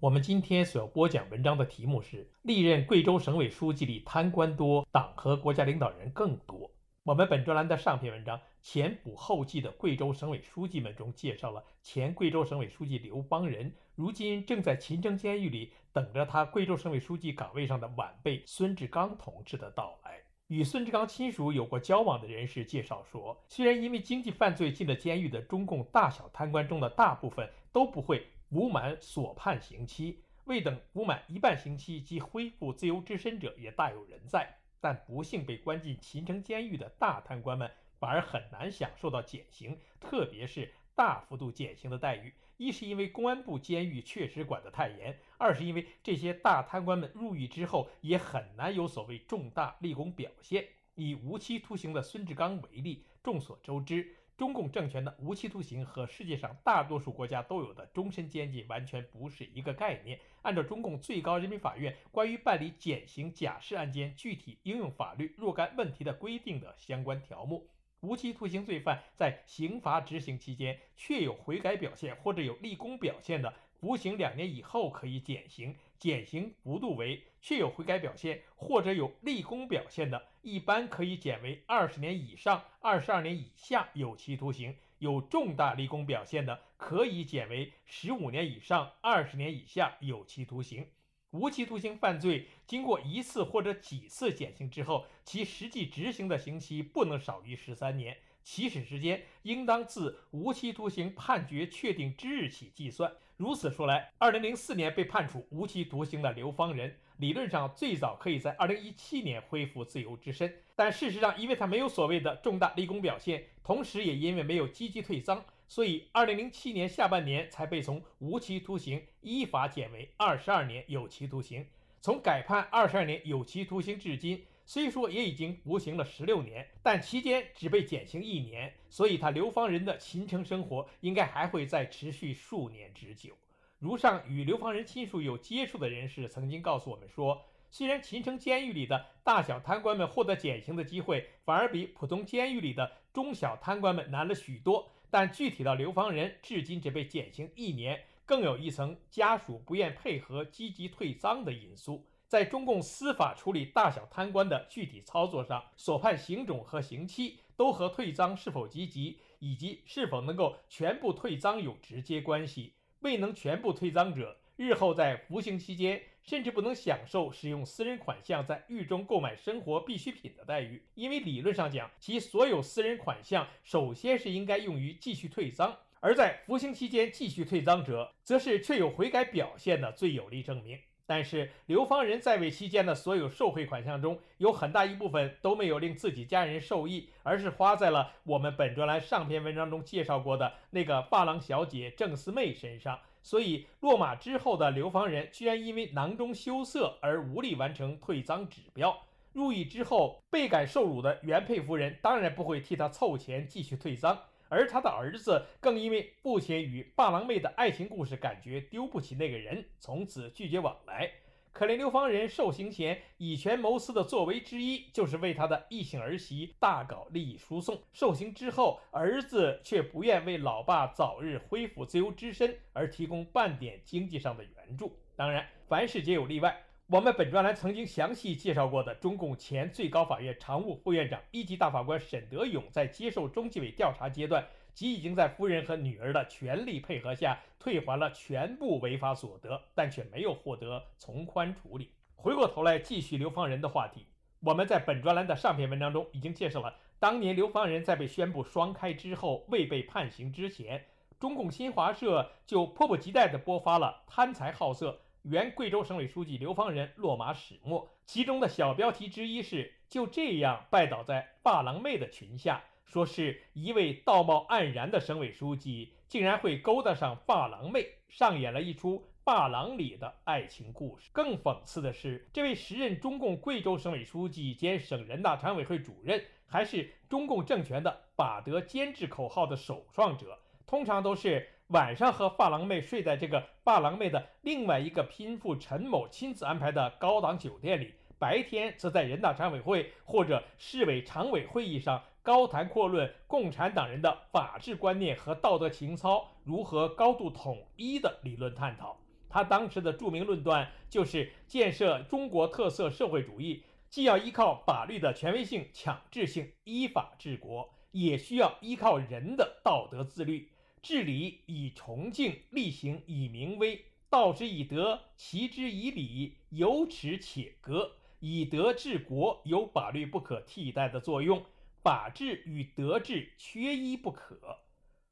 我们今天所要播讲文章的题目是：历任贵州省委书记里贪官多，党和国家领导人更多。我们本专栏的上篇文章前仆后继的贵州省委书记们中介绍了前贵州省委书记刘邦仁，如今正在秦城监狱里等着他贵州省委书记岗位上的晚辈孙志刚同志的到来。与孙志刚亲属有过交往的人士介绍说，虽然因为经济犯罪进了监狱的中共大小贪官中的大部分都不会。武满所判刑期未等武满一半刑期即恢复自由之身者也大有人在，但不幸被关进秦城监狱的大贪官们反而很难享受到减刑，特别是大幅度减刑的待遇。一是因为公安部监狱确实管得太严，二是因为这些大贪官们入狱之后也很难有所谓重大立功表现。以无期徒刑的孙志刚为例，众所周知。中共政权的无期徒刑和世界上大多数国家都有的终身监禁完全不是一个概念。按照中共最高人民法院关于办理减刑假释案件具体应用法律若干问题的规定的相关条目，无期徒刑罪犯在刑罚执行期间确有悔改表现或者有立功表现的，服刑两年以后可以减刑，减刑幅度为确有悔改表现或者有立功表现的。一般可以减为二十年以上二十二年以下有期徒刑；有重大立功表现的，可以减为十五年以上二十年以下有期徒刑。无期徒刑犯罪经过一次或者几次减刑之后，其实际执行的刑期不能少于十三年，起始时间应当自无期徒刑判决确定之日起计算。如此说来，二零零四年被判处无期徒刑的刘方仁。理论上最早可以在二零一七年恢复自由之身，但事实上，因为他没有所谓的重大立功表现，同时也因为没有积极退赃，所以二零零七年下半年才被从无期徒刑依法减为二十二年有期徒刑。从改判二十二年有期徒刑至今，虽说也已经服刑了十六年，但期间只被减刑一年，所以他刘方仁的秦城生活应该还会再持续数年之久。如上与刘方仁亲属有接触的人士曾经告诉我们说，虽然秦城监狱里的大小贪官们获得减刑的机会反而比普通监狱里的中小贪官们难了许多，但具体到刘方仁至今只被减刑一年，更有一层家属不愿配合积极退赃的因素。在中共司法处理大小贪官的具体操作上，所判刑种和刑期都和退赃是否积极以及是否能够全部退赃有直接关系。未能全部退赃者，日后在服刑期间，甚至不能享受使用私人款项在狱中购买生活必需品的待遇，因为理论上讲，其所有私人款项首先是应该用于继续退赃，而在服刑期间继续退赃者，则是确有悔改表现的最有力证明。但是刘方仁在位期间的所有受贿款项中，有很大一部分都没有令自己家人受益，而是花在了我们本专栏上篇文章中介绍过的那个发廊小姐郑四妹身上。所以落马之后的刘方仁，居然因为囊中羞涩而无力完成退赃指标。入狱之后，倍感受辱的原配夫人当然不会替他凑钱继续退赃。而他的儿子更因为父亲与霸郎妹的爱情故事，感觉丢不起那个人，从此拒绝往来。可怜刘方仁受刑前以权谋私的作为之一，就是为他的异姓儿媳大搞利益输送。受刑之后，儿子却不愿为老爸早日恢复自由之身而提供半点经济上的援助。当然，凡事皆有例外。我们本专栏曾经详细介绍过的，中共前最高法院常务副院长、一级大法官沈德勇，在接受中纪委调查阶段，即已经在夫人和女儿的全力配合下，退还了全部违法所得，但却没有获得从宽处理。回过头来继续刘方仁的话题，我们在本专栏的上篇文章中已经介绍了，当年刘方仁在被宣布双开之后，未被判刑之前，中共新华社就迫不及待地播发了贪财好色。原贵州省委书记刘方仁落马始末，其中的小标题之一是“就这样拜倒在发廊妹的裙下”，说是一位道貌岸然的省委书记竟然会勾搭上发廊妹，上演了一出发廊里的爱情故事。更讽刺的是，这位时任中共贵州省委书记兼省人大常委会主任，还是中共政权的“把德监制”口号的首创者，通常都是晚上和发廊妹睡在这个发廊妹的另外一个拼妇陈某亲自安排的高档酒店里。白天则在人大常委会或者市委常委会议上高谈阔论共产党人的法治观念和道德情操如何高度统一的理论探讨。他当时的著名论断就是建设中国特色社会主义，既要依靠法律的权威性、强制性，依法治国，也需要依靠人的道德自律。治理以崇敬，立行以明威，道之以德，齐之以礼，有耻且格。以德治国有法律不可替代的作用，法治与德治缺一不可。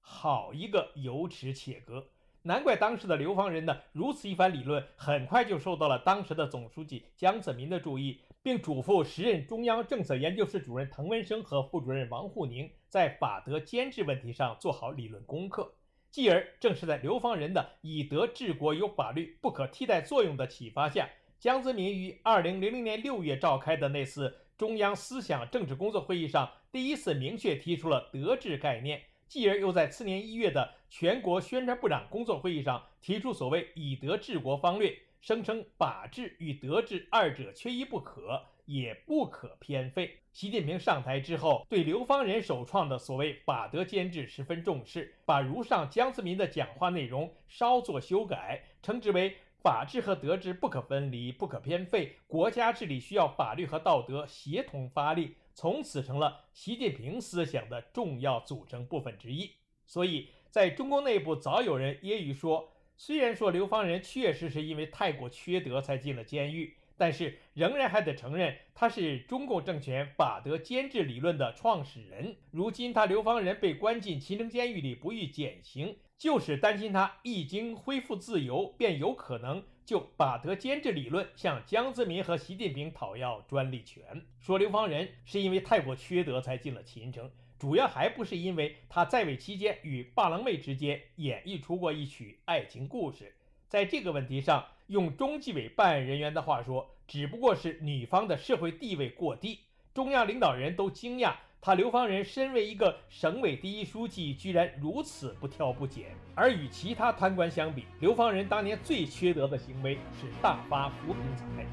好一个有耻且格！难怪当时的刘方仁呢，如此一番理论，很快就受到了当时的总书记江泽民的注意，并嘱咐时任中央政策研究室主任滕文生和副主任王沪宁在法德监制问题上做好理论功课。继而，正是在刘方仁的以德治国有法律不可替代作用的启发下。江泽民于二零零零年六月召开的那次中央思想政治工作会议上，第一次明确提出了“德治”概念。继而又在次年一月的全国宣传部长工作会议上提出所谓“以德治国”方略，声称法治与德治二者缺一不可，也不可偏废。习近平上台之后，对刘方仁首创的所谓“法德监制”十分重视，把如上江泽民的讲话内容稍作修改，称之为。法治和德治不可分离，不可偏废。国家治理需要法律和道德协同发力，从此成了习近平思想的重要组成部分之一。所以，在中共内部早有人揶揄说，虽然说刘方仁确实是因为太过缺德才进了监狱，但是仍然还得承认他是中共政权法德监制理论的创始人。如今他刘方人被关进秦城监狱里不予减刑。就是担心他一经恢复自由，便有可能就把德监制理论向江泽民和习近平讨要专利权。说刘方仁是因为太过缺德才进了秦城，主要还不是因为他在位期间与霸郎妹之间演绎出过一曲爱情故事。在这个问题上，用中纪委办案人员的话说，只不过是女方的社会地位过低，中央领导人都惊讶。他刘方仁身为一个省委第一书记，居然如此不挑不拣。而与其他贪官相比，刘方仁当年最缺德的行为是大发扶贫财。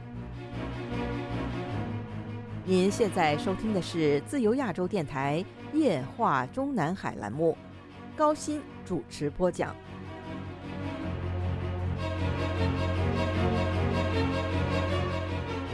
您现在收听的是自由亚洲电台夜话中南海栏目，高鑫主持播讲。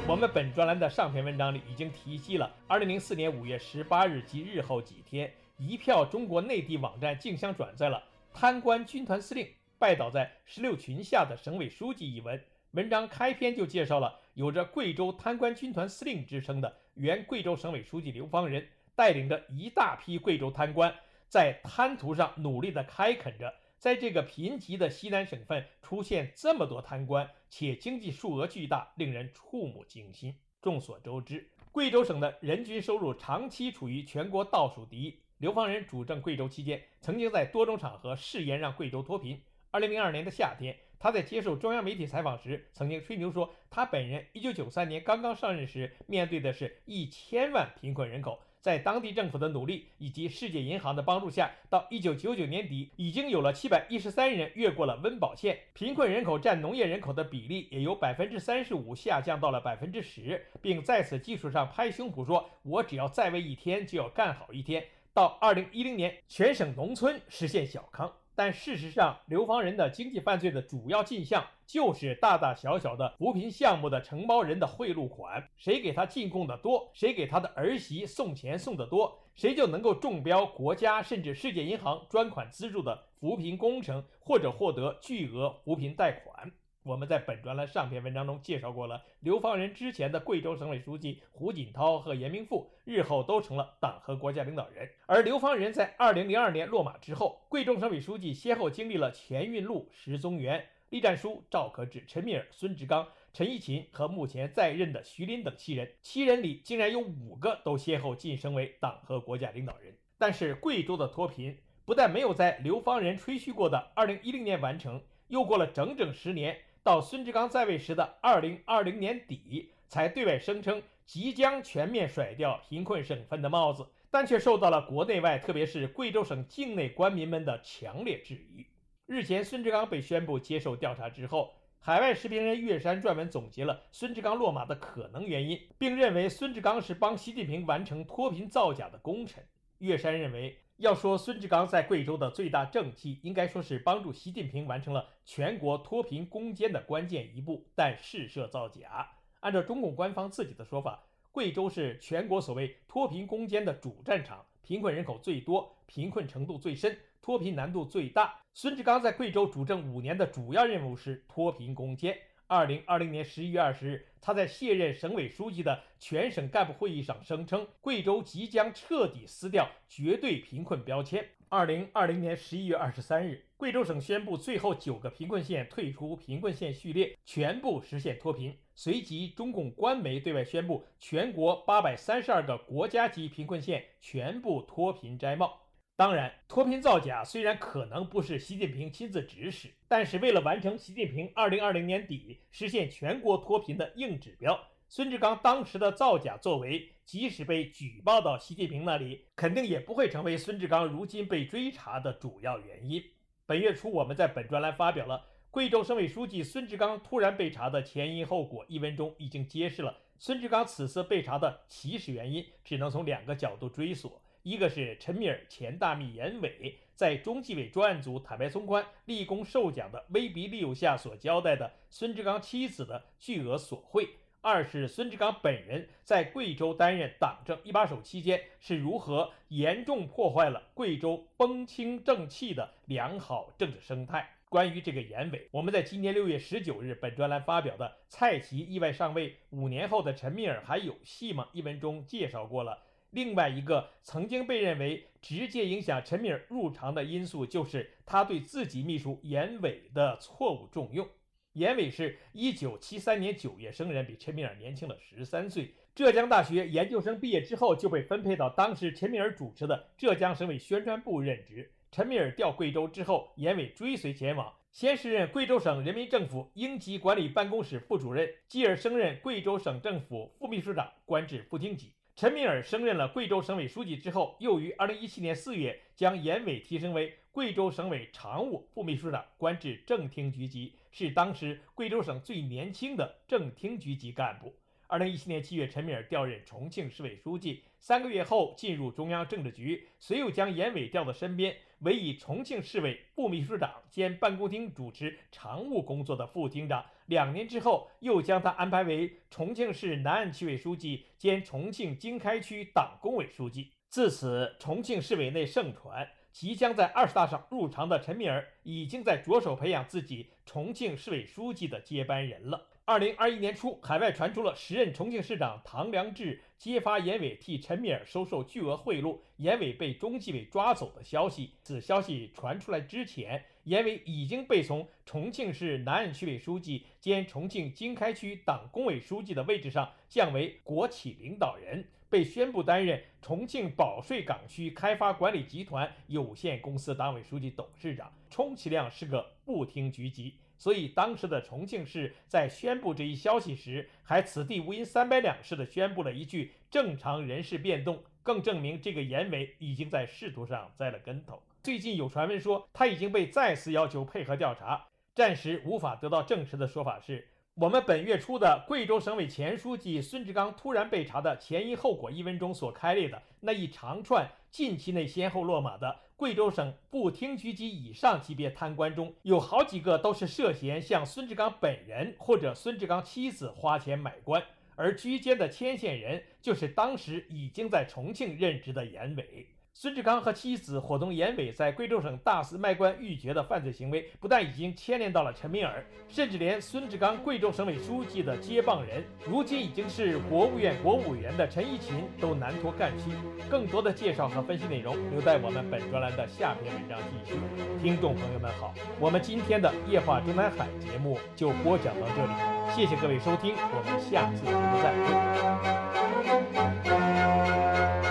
我们本专栏的上篇文章里已经提及了2004年5月18日及日后几天，一票中国内地网站竞相转载了“贪官军团司令拜倒在石榴裙下的省委书记”一文。文章开篇就介绍了有着“贵州贪官军团司令”之称的原贵州省委书记刘方仁，带领着一大批贵州贪官，在贪图上努力地开垦着。在这个贫瘠的西南省份出现这么多贪官，且经济数额巨大，令人触目惊心。众所周知，贵州省的人均收入长期处于全国倒数第一。刘方仁主政贵州期间，曾经在多种场合誓言让贵州脱贫。二零零二年的夏天，他在接受中央媒体采访时，曾经吹牛说，他本人一九九三年刚刚上任时，面对的是一千万贫困人口。在当地政府的努力以及世界银行的帮助下，到一九九九年底，已经有了七百一十三人越过了温饱线，贫困人口占农业人口的比例也由百分之三十五下降到了百分之十，并在此基础上拍胸脯说：“我只要在位一天，就要干好一天。”到二零一零年，全省农村实现小康。但事实上，流放人的经济犯罪的主要进项就是大大小小的扶贫项目的承包人的贿赂款，谁给他进贡的多，谁给他的儿媳送钱送的多，谁就能够中标国家甚至世界银行专款资助的扶贫工程，或者获得巨额扶贫贷款。我们在本专栏上篇文章中介绍过了，刘方仁之前的贵州省委书记胡锦涛和严明富，日后都成了党和国家领导人。而刘方仁在二零零二年落马之后，贵州省委书记先后经历了钱运禄、石宗元、栗战书、赵可志、陈敏尔、孙志刚、陈义勤和目前在任的徐林等七人，七人里竟然有五个都先后晋升为党和国家领导人。但是贵州的脱贫不但没有在刘方仁吹嘘过的二零一零年完成。又过了整整十年，到孙志刚在位时的二零二零年底，才对外声称即将全面甩掉贫困省份的帽子，但却受到了国内外，特别是贵州省境内官民们的强烈质疑。日前，孙志刚被宣布接受调查之后，海外时评人岳山撰文总结了孙志刚落马的可能原因，并认为孙志刚是帮习近平完成脱贫造假的功臣。岳山认为，要说孙志刚在贵州的最大政绩，应该说是帮助习近平完成了全国脱贫攻坚的关键一步，但事涉造假。按照中共官方自己的说法，贵州是全国所谓脱贫攻坚的主战场，贫困人口最多，贫困程度最深。脱贫难度最大。孙志刚在贵州主政五年的主要任务是脱贫攻坚。二零二零年十一月二十日，他在卸任省委书记的全省干部会议上声称，贵州即将彻底撕掉绝对贫困标签。二零二零年十一月二十三日，贵州省宣布最后九个贫困县退出贫困县序列，全部实现脱贫。随即，中共官媒对外宣布，全国八百三十二个国家级贫困县全部脱贫摘帽。当然，脱贫造假虽然可能不是习近平亲自指使，但是为了完成习近平二零二零年底实现全国脱贫的硬指标，孙志刚当时的造假作为，即使被举报到习近平那里，肯定也不会成为孙志刚如今被追查的主要原因。本月初，我们在本专栏发表了《贵州省委书记孙志刚突然被查的前因后果》一文中，已经揭示了孙志刚此次被查的起始原因，只能从两个角度追索。一个是陈敏尔前大秘严伟在中纪委专案组坦白从宽、立功受奖的威逼利诱下所交代的孙志刚妻子的巨额索贿；二是孙志刚本人在贵州担任党政一把手期间是如何严重破坏了贵州风清正气的良好政治生态。关于这个严伟，我们在今年六月十九日本专栏发表的《蔡奇意外上位，五年后的陈敏尔还有戏吗》一文中介绍过了。另外一个曾经被认为直接影响陈敏尔入常的因素，就是他对自己秘书严伟的错误重用。严伟是一九七三年九月生人，比陈敏尔年轻了十三岁。浙江大学研究生毕业之后，就被分配到当时陈敏尔主持的浙江省委宣传部任职。陈敏尔调贵州之后，严伟追随前往，先是任贵州省人民政府应急管理办公室副主任，继而升任贵州省政府副秘书长，官至副厅级。陈敏尔升任了贵州省委书记之后，又于2017年4月将严伟提升为贵州省委常务副秘书长，官至正厅局级，是当时贵州省最年轻的正厅局级干部。2017年7月，陈敏尔调任重庆市委书记，三个月后进入中央政治局，随又将严伟调到身边。委以重庆市委副秘书长兼办公厅主持常务工作的副厅长，两年之后又将他安排为重庆市南岸区委书记兼重庆经开区党工委书记。自此，重庆市委内盛传，即将在二十大上入常的陈敏尔，已经在着手培养自己重庆市委书记的接班人了。二零二一年初，海外传出了时任重庆市长唐良智揭发严伟替陈敏尔收受巨额贿赂，严伟被中纪委抓走的消息。此消息传出来之前，严伟已经被从重庆市南岸区委书记兼重庆经开区党工委书记的位置上降为国企领导人，被宣布担任重庆保税港区开发管理集团有限公司党委书记、董事长，充其量是个部厅局级。所以，当时的重庆市在宣布这一消息时，还此地无银三百两似的宣布了一句“正常人事变动”，更证明这个严伟已经在仕途上栽了跟头。最近有传闻说他已经被再次要求配合调查，暂时无法得到证实的说法是。我们本月初的贵州省委前书记孙志刚突然被查的前因后果一文中所开列的那一长串近期内先后落马的贵州省部厅局级以上级别贪官中，有好几个都是涉嫌向孙志刚本人或者孙志刚妻子花钱买官，而居间的牵线人就是当时已经在重庆任职的严伟。孙志刚和妻子伙同严伟在贵州省大肆卖官鬻爵的犯罪行为，不但已经牵连到了陈敏尔，甚至连孙志刚贵州省委书记的接棒人，如今已经是国务院国务委员的陈一勤都难脱干系。更多的介绍和分析内容，留在我们本专栏的下篇文章继续。听众朋友们好，我们今天的夜话中南海节目就播讲到这里，谢谢各位收听，我们下次节目再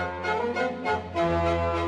会。thank you